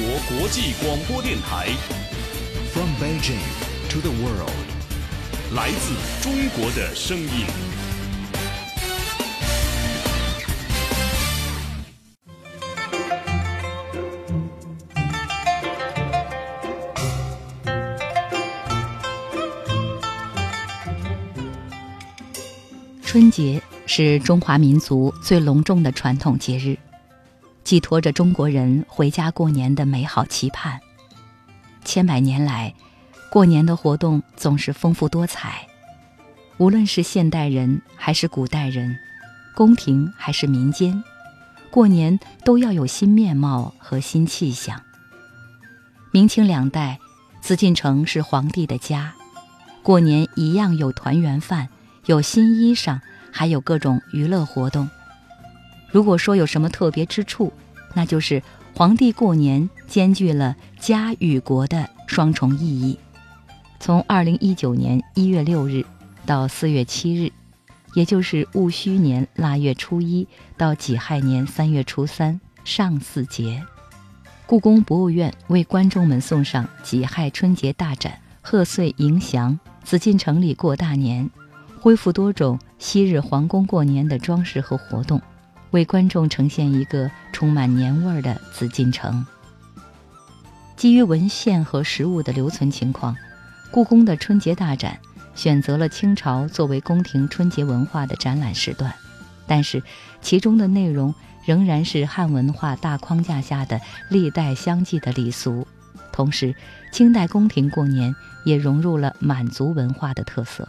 国国际广播电台。From Beijing to the world. 来自中国的声音。春节是中华民族最隆重的传统节日，寄托着中国人回家过年的美好期盼。千百年来，过年的活动总是丰富多彩。无论是现代人还是古代人，宫廷还是民间，过年都要有新面貌和新气象。明清两代，紫禁城是皇帝的家，过年一样有团圆饭，有新衣裳，还有各种娱乐活动。如果说有什么特别之处，那就是皇帝过年兼具了家与国的双重意义。从二零一九年一月六日到四月七日，也就是戊戌年腊月初一到己亥年三月初三上巳节，故宫博物院为观众们送上己亥春节大展，贺岁迎祥，紫禁城里过大年，恢复多种昔日皇宫过年的装饰和活动，为观众呈现一个充满年味儿的紫禁城。基于文献和实物的留存情况，故宫的春节大展选择了清朝作为宫廷春节文化的展览时段，但是其中的内容仍然是汉文化大框架下的历代相继的礼俗，同时清代宫廷过年也融入了满族文化的特色。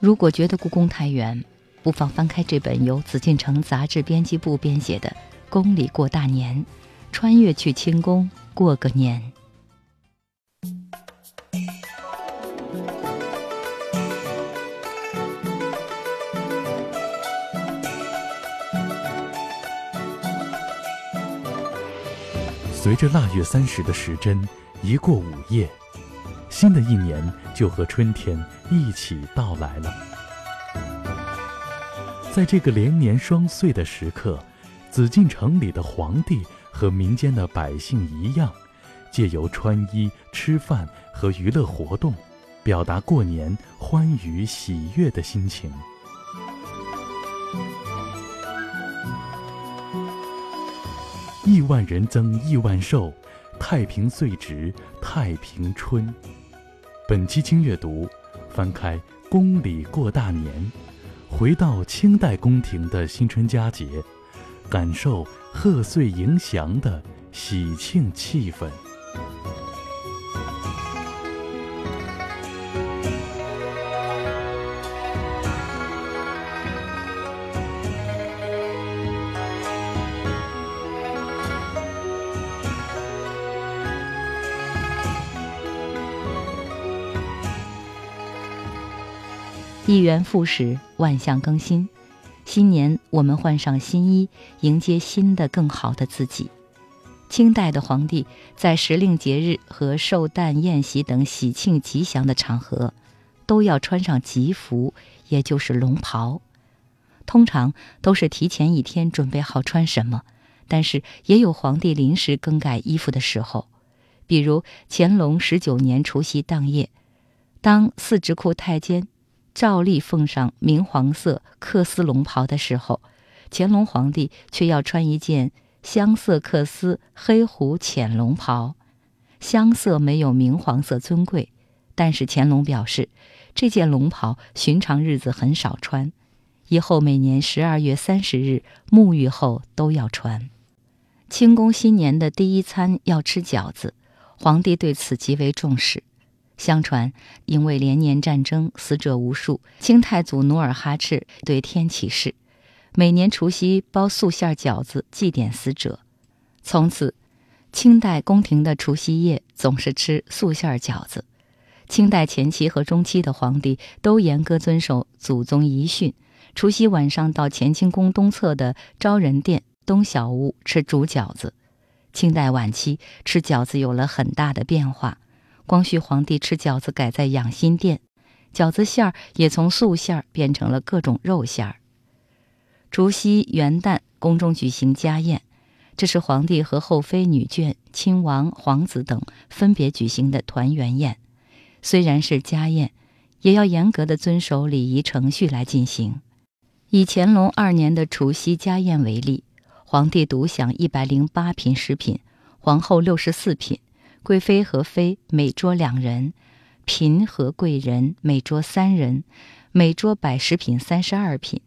如果觉得故宫太远，不妨翻开这本由紫禁城杂志编辑部编写的《宫里过大年》，穿越去清宫过个年。随着腊月三十的时针一过午夜，新的一年就和春天一起到来了。在这个连年双岁的时刻，紫禁城里的皇帝和民间的百姓一样，借由穿衣、吃饭和娱乐活动，表达过年欢愉喜悦的心情。亿万人增亿万寿，太平岁值太平春。本期精阅读，翻开《宫里过大年》，回到清代宫廷的新春佳节，感受贺岁迎祥的喜庆气氛。一元复始，万象更新。新年，我们换上新衣，迎接新的、更好的自己。清代的皇帝在时令节日和寿诞宴席等喜庆吉祥的场合，都要穿上吉服，也就是龙袍。通常都是提前一天准备好穿什么，但是也有皇帝临时更改衣服的时候。比如乾隆十九年除夕当夜，当四直库太监照例奉上明黄色缂丝龙袍的时候，乾隆皇帝却要穿一件香色缂丝黑狐浅龙袍。香色没有明黄色尊贵，但是乾隆表示，这件龙袍寻常日子很少穿，以后每年十二月三十日沐浴后都要穿。清宫新年的第一餐要吃饺子，皇帝对此极为重视。相传，因为连年战争死者无数，清太祖努尔哈赤对天起誓，每年除夕包素馅饺子祭奠死者。从此，清代宫廷的除夕夜总是吃素馅饺子。清代前期和中期的皇帝都严格遵守祖宗遗训，除夕晚上到乾清宫东侧的昭仁殿东小屋吃煮饺子。清代晚期吃饺子有了很大的变化。光绪皇帝吃饺子改在养心殿，饺子馅儿也从素馅儿变成了各种肉馅儿。除夕、元旦，宫中举行家宴，这是皇帝和后妃、女眷、亲王、皇子等分别举行的团圆宴。虽然是家宴，也要严格的遵守礼仪程序来进行。以乾隆二年的除夕家宴为例，皇帝独享一百零八品食品，皇后六十四品，贵妃和妃每桌两人，嫔和贵人每桌三人，每桌摆食品三十二品。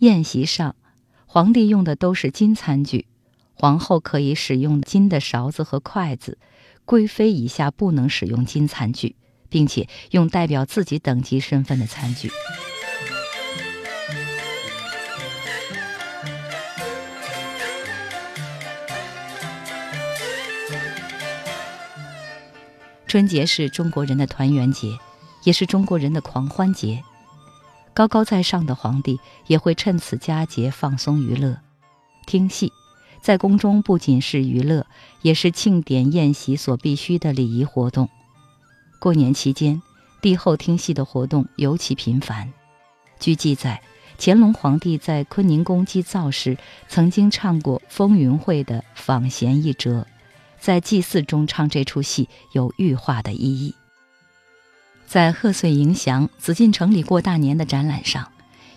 宴席上，皇帝用的都是金餐具，皇后可以使用金的勺子和筷子，贵妃以下不能使用金餐具，并且用代表自己等级身份的餐具。春节是中国人的团圆节，也是中国人的狂欢节。高高在上的皇帝也会趁此佳节放松娱乐，听戏。在宫中不仅是娱乐，也是庆典宴席所必须的礼仪活动。过年期间，帝后听戏的活动尤其频繁。据记载，乾隆皇帝在坤宁宫祭灶时，曾经唱过风云会的访贤一折。在祭祀中唱这出戏有寓化的意义。在贺岁迎祥紫禁城里过大年的展览上，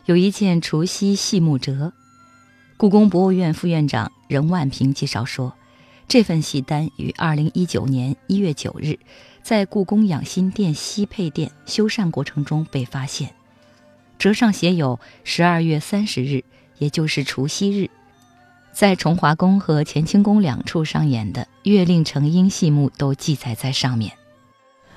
有一件除夕戏木折。故宫博物院副院长任万平介绍说，这份戏单于2019年1月9日，在故宫养心殿西配殿修缮过程中被发现，折上写有12月30日，也就是除夕日。在崇华宫和乾清宫两处上演的月令成鹰戏目都记载在上面。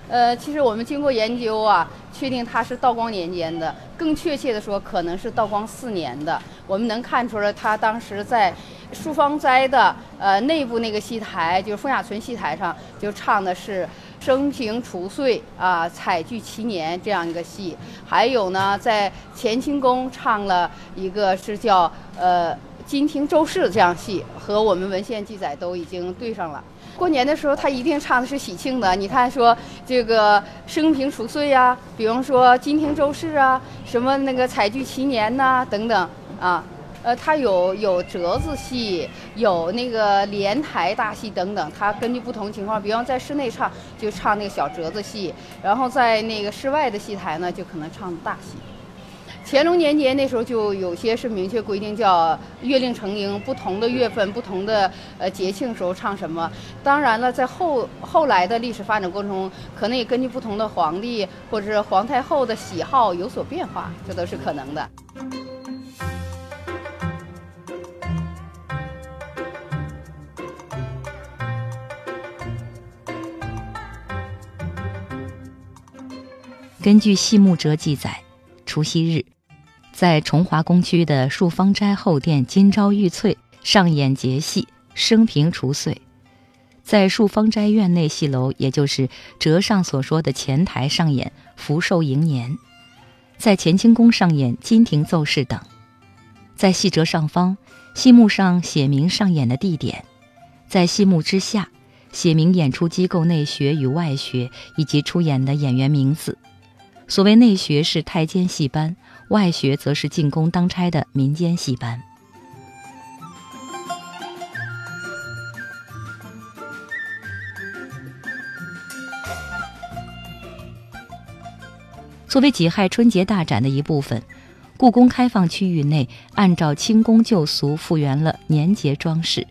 呃，其实我们经过研究啊，确定它是道光年间的，更确切的说，可能是道光四年的。我们能看出来，他当时在漱芳斋的呃内部那个戏台，就是风雅存戏台上，就唱的是生平除岁啊，彩聚齐年这样一个戏。还有呢，在乾清宫唱了一个是叫呃。金庭周氏这样戏和我们文献记载都已经对上了。过年的时候，他一定唱的是喜庆的。你看，说这个升平除岁呀，比方说金庭周氏啊，什么那个采聚齐年呐，等等啊。呃，他有有折子戏，有那个连台大戏等等。他根据不同情况，比方在室内唱就唱那个小折子戏，然后在那个室外的戏台呢，就可能唱大戏。乾隆年间那时候就有些是明确规定，叫月令成营，不同的月份、不同的呃节庆时候唱什么。当然了，在后后来的历史发展过程中，可能也根据不同的皇帝或者是皇太后的喜好有所变化，这都是可能的。根据戏目折记载，除夕日。在崇华宫区的漱芳斋后殿金朝玉翠上演节戏升平除岁，在漱芳斋院内戏楼，也就是折上所说的前台上演福寿迎年，在乾清宫上演金庭奏事等。在戏折上方，戏幕上写明上演的地点；在戏幕之下，写明演出机构内学与外学以及出演的演员名字。所谓内学是太监戏班，外学则是进宫当差的民间戏班。作为己亥春节大展的一部分，故宫开放区域内按照清宫旧俗复原了年节装饰。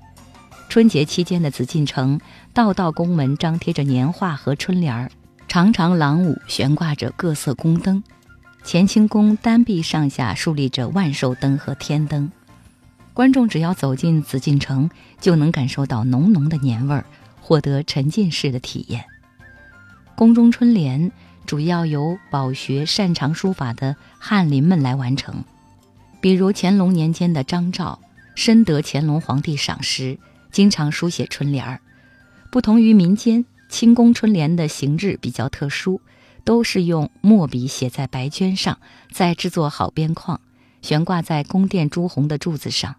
春节期间的紫禁城，道道宫门张贴着年画和春联儿。长长廊庑悬挂着各色宫灯，乾清宫单壁上下竖立着万寿灯和天灯。观众只要走进紫禁城，就能感受到浓浓的年味儿，获得沉浸式的体验。宫中春联主要由饱学擅长书法的翰林们来完成，比如乾隆年间的张照，深得乾隆皇帝赏识，经常书写春联儿。不同于民间。清宫春联的形制比较特殊，都是用墨笔写在白绢上，再制作好边框，悬挂在宫殿朱红的柱子上。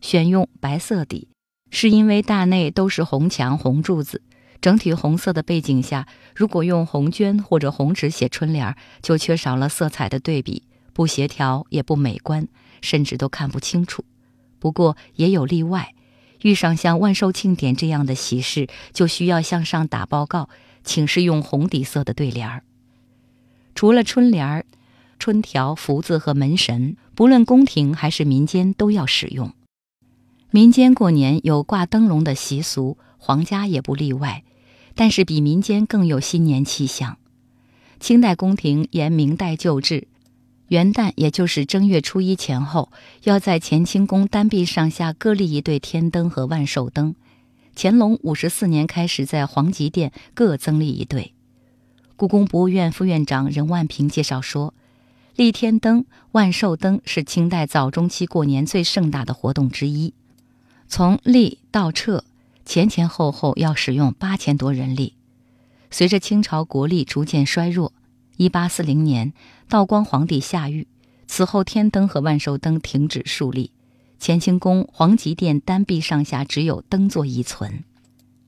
选用白色底，是因为大内都是红墙红柱子，整体红色的背景下，如果用红绢或者红纸写春联，就缺少了色彩的对比，不协调也不美观，甚至都看不清楚。不过也有例外。遇上像万寿庆典这样的喜事，就需要向上打报告，请示用红底色的对联儿。除了春联儿、春条、福字和门神，不论宫廷还是民间都要使用。民间过年有挂灯笼的习俗，皇家也不例外，但是比民间更有新年气象。清代宫廷沿明代旧制，元旦也就是正月初一前后，要在乾清宫单壁上下各立一对天灯和万寿灯。乾隆五十四年开始在皇极殿各增立一对。故宫博物院副院长任万平介绍说，立天灯、万寿灯是清代早中期过年最盛大的活动之一。从立到撤，前前后后要使用八千多人力。随着清朝国力逐渐衰弱，一八四零年道光皇帝下狱，此后天灯和万寿灯停止树立，乾清宫皇极殿单壁上下只有灯座遗存。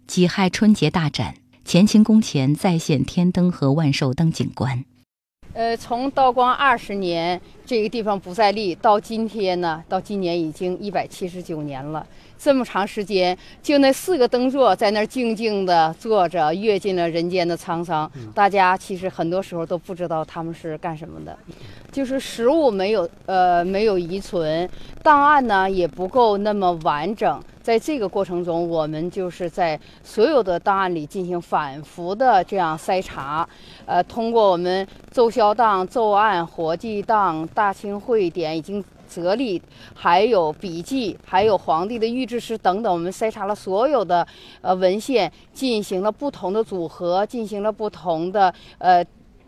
己亥春节大展，乾清宫前再现天灯和万寿灯景观。呃，从道光二十年这个地方不再立到今天呢，到今年已经一百七十九年了。这么长时间，就那四个灯座在那儿静静的坐着，阅尽了人间的沧桑。大家其实很多时候都不知道他们是干什么的，就是实物没有呃没有遗存，档案呢也不够那么完整。在这个过程中，我们就是在所有的档案里进行反复的这样筛查，呃，通过我们奏销档、奏案、活计档、大清会典已经。则例，还有笔记，还有皇帝的御制诗等等，我们筛查了所有的呃文献，进行了不同的组合，进行了不同的呃，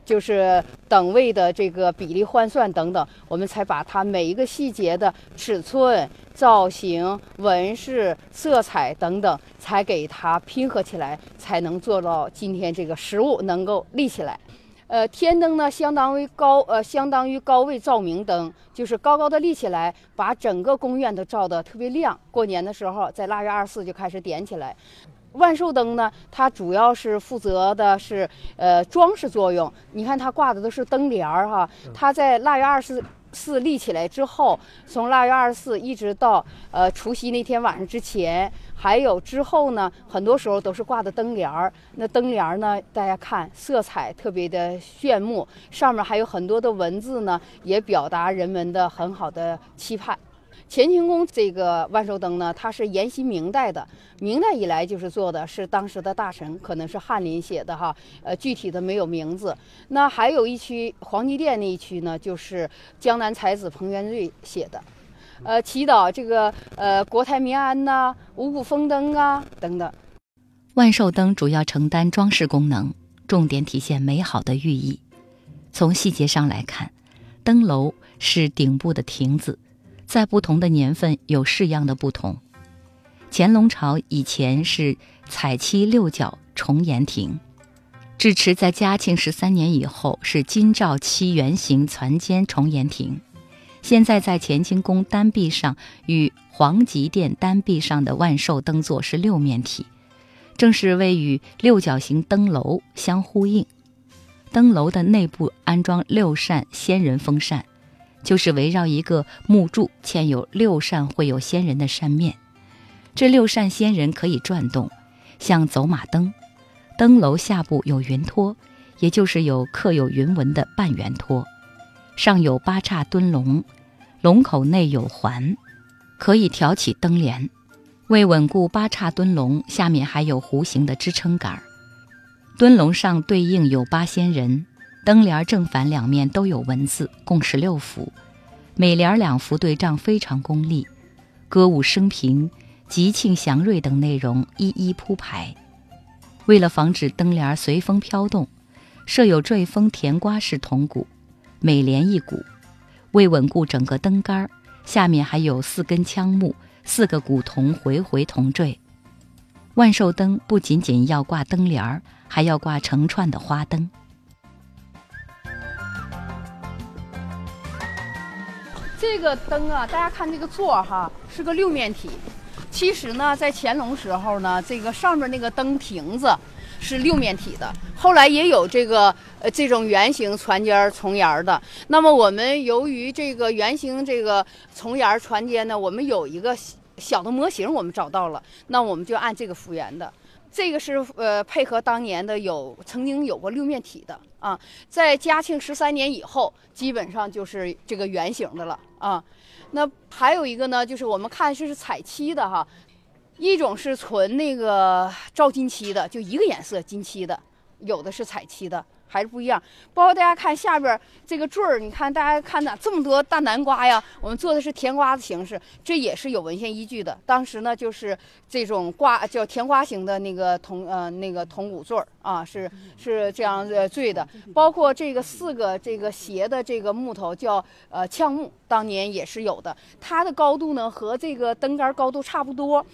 就是等位的这个比例换算等等，我们才把它每一个细节的尺寸、造型、纹饰、色彩等等，才给它拼合起来，才能做到今天这个实物能够立起来。呃，天灯呢，相当于高呃，相当于高位照明灯，就是高高的立起来，把整个宫院都照得特别亮。过年的时候，在腊月二十四就开始点起来。万寿灯呢，它主要是负责的是呃装饰作用。你看它挂的都是灯帘儿哈，它在腊月二十四。四立起来之后，从腊月二十四一直到呃除夕那天晚上之前，还有之后呢，很多时候都是挂的灯帘儿。那灯帘儿呢，大家看色彩特别的炫目，上面还有很多的文字呢，也表达人们的很好的期盼。乾清宫这个万寿灯呢，它是沿袭明代的，明代以来就是做的，是当时的大臣，可能是翰林写的哈，呃，具体的没有名字。那还有一区皇极殿那一区呢，就是江南才子彭元瑞写的，呃，祈祷这个呃国泰民安呐，五谷丰登啊等等。万寿灯主要承担装饰功能，重点体现美好的寓意。从细节上来看，灯楼是顶部的亭子。在不同的年份有式样的不同。乾隆朝以前是彩漆六角重檐亭，至迟在嘉庆十三年以后是金罩漆圆形攒尖重檐亭。现在在乾清宫单壁上与皇极殿单壁上的万寿灯座是六面体，正是为与六角形灯楼相呼应。灯楼的内部安装六扇仙人风扇。就是围绕一个木柱嵌有六扇绘有仙人的扇面，这六扇仙人可以转动，像走马灯。灯楼下部有云托，也就是有刻有云纹的半圆托，上有八叉墩龙，龙口内有环，可以挑起灯帘。为稳固八叉墩龙，下面还有弧形的支撑杆。墩龙上对应有八仙人。灯帘正反两面都有文字，共十六幅，每联两幅对仗非常功利，歌舞升平、吉庆祥瑞等内容一一铺排。为了防止灯帘随风飘动，设有坠风甜瓜式铜鼓，每联一鼓。为稳固整个灯杆，下面还有四根枪木、四个古铜回回铜坠。万寿灯不仅仅要挂灯帘还要挂成串的花灯。这个灯啊，大家看这个座哈，是个六面体。其实呢，在乾隆时候呢，这个上面那个灯亭子是六面体的。后来也有这个呃这种圆形船尖重檐的。那么我们由于这个圆形这个重檐船尖呢，我们有一个小的模型我们找到了，那我们就按这个复原的。这个是呃配合当年的有曾经有过六面体的啊，在嘉庆十三年以后，基本上就是这个圆形的了啊。那还有一个呢，就是我们看是是彩漆的哈，一种是纯那个照金漆的，就一个颜色金漆的，有的是彩漆的。还是不一样，包括大家看下边这个坠儿，你看大家看哪这么多大南瓜呀？我们做的是甜瓜的形式，这也是有文献依据的。当时呢，就是这种瓜叫甜瓜形的那个铜呃那个铜鼓坠儿啊，是是这样呃坠的。包括这个四个这个斜的这个木头叫呃呛木，当年也是有的。它的高度呢和这个灯杆高度差不多。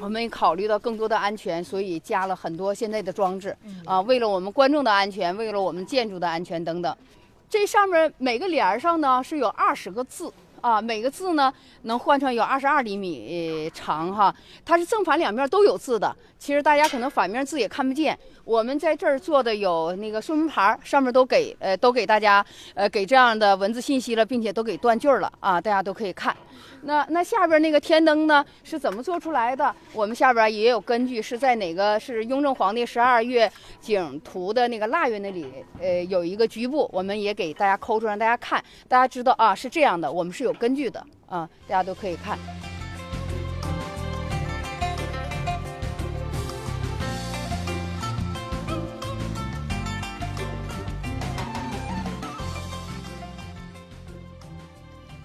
我们考虑到更多的安全，所以加了很多现在的装置啊，为了我们观众的安全，为了我们建筑的安全等等。这上面每个帘儿上呢是有二十个字啊，每个字呢能换成有二十二厘米长哈，它是正反两面都有字的。其实大家可能反面字也看不见。我们在这儿做的有那个说明牌，上面都给呃都给大家呃给这样的文字信息了，并且都给断句了啊，大家都可以看。那那下边那个天灯呢是怎么做出来的？我们下边也有根据，是在哪个是雍正皇帝十二月景图的那个腊月那里，呃有一个局部，我们也给大家抠出让大家看，大家知道啊是这样的，我们是有根据的啊，大家都可以看。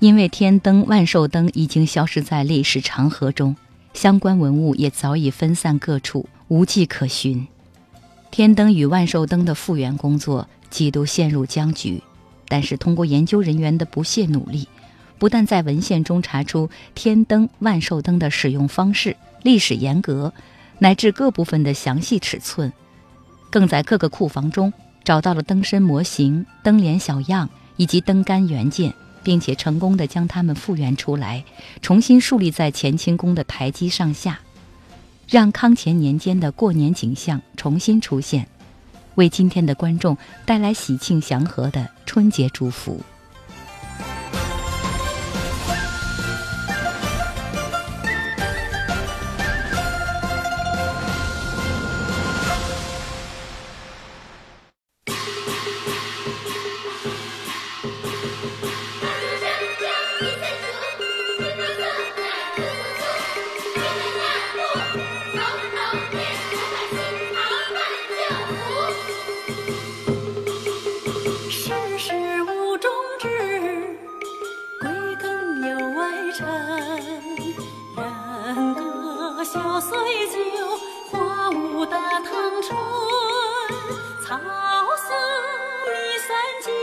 因为天灯、万寿灯已经消失在历史长河中，相关文物也早已分散各处，无迹可寻。天灯与万寿灯的复原工作几度陷入僵局，但是通过研究人员的不懈努力，不但在文献中查出天灯、万寿灯的使用方式、历史沿革，乃至各部分的详细尺寸，更在各个库房中找到了灯身模型、灯帘小样以及灯杆原件。并且成功的将它们复原出来，重新树立在乾清宫的台基上下，让康乾年间的过年景象重新出现，为今天的观众带来喜庆祥和的春节祝福。人歌笑碎酒，花舞大唐春，草色迷三径。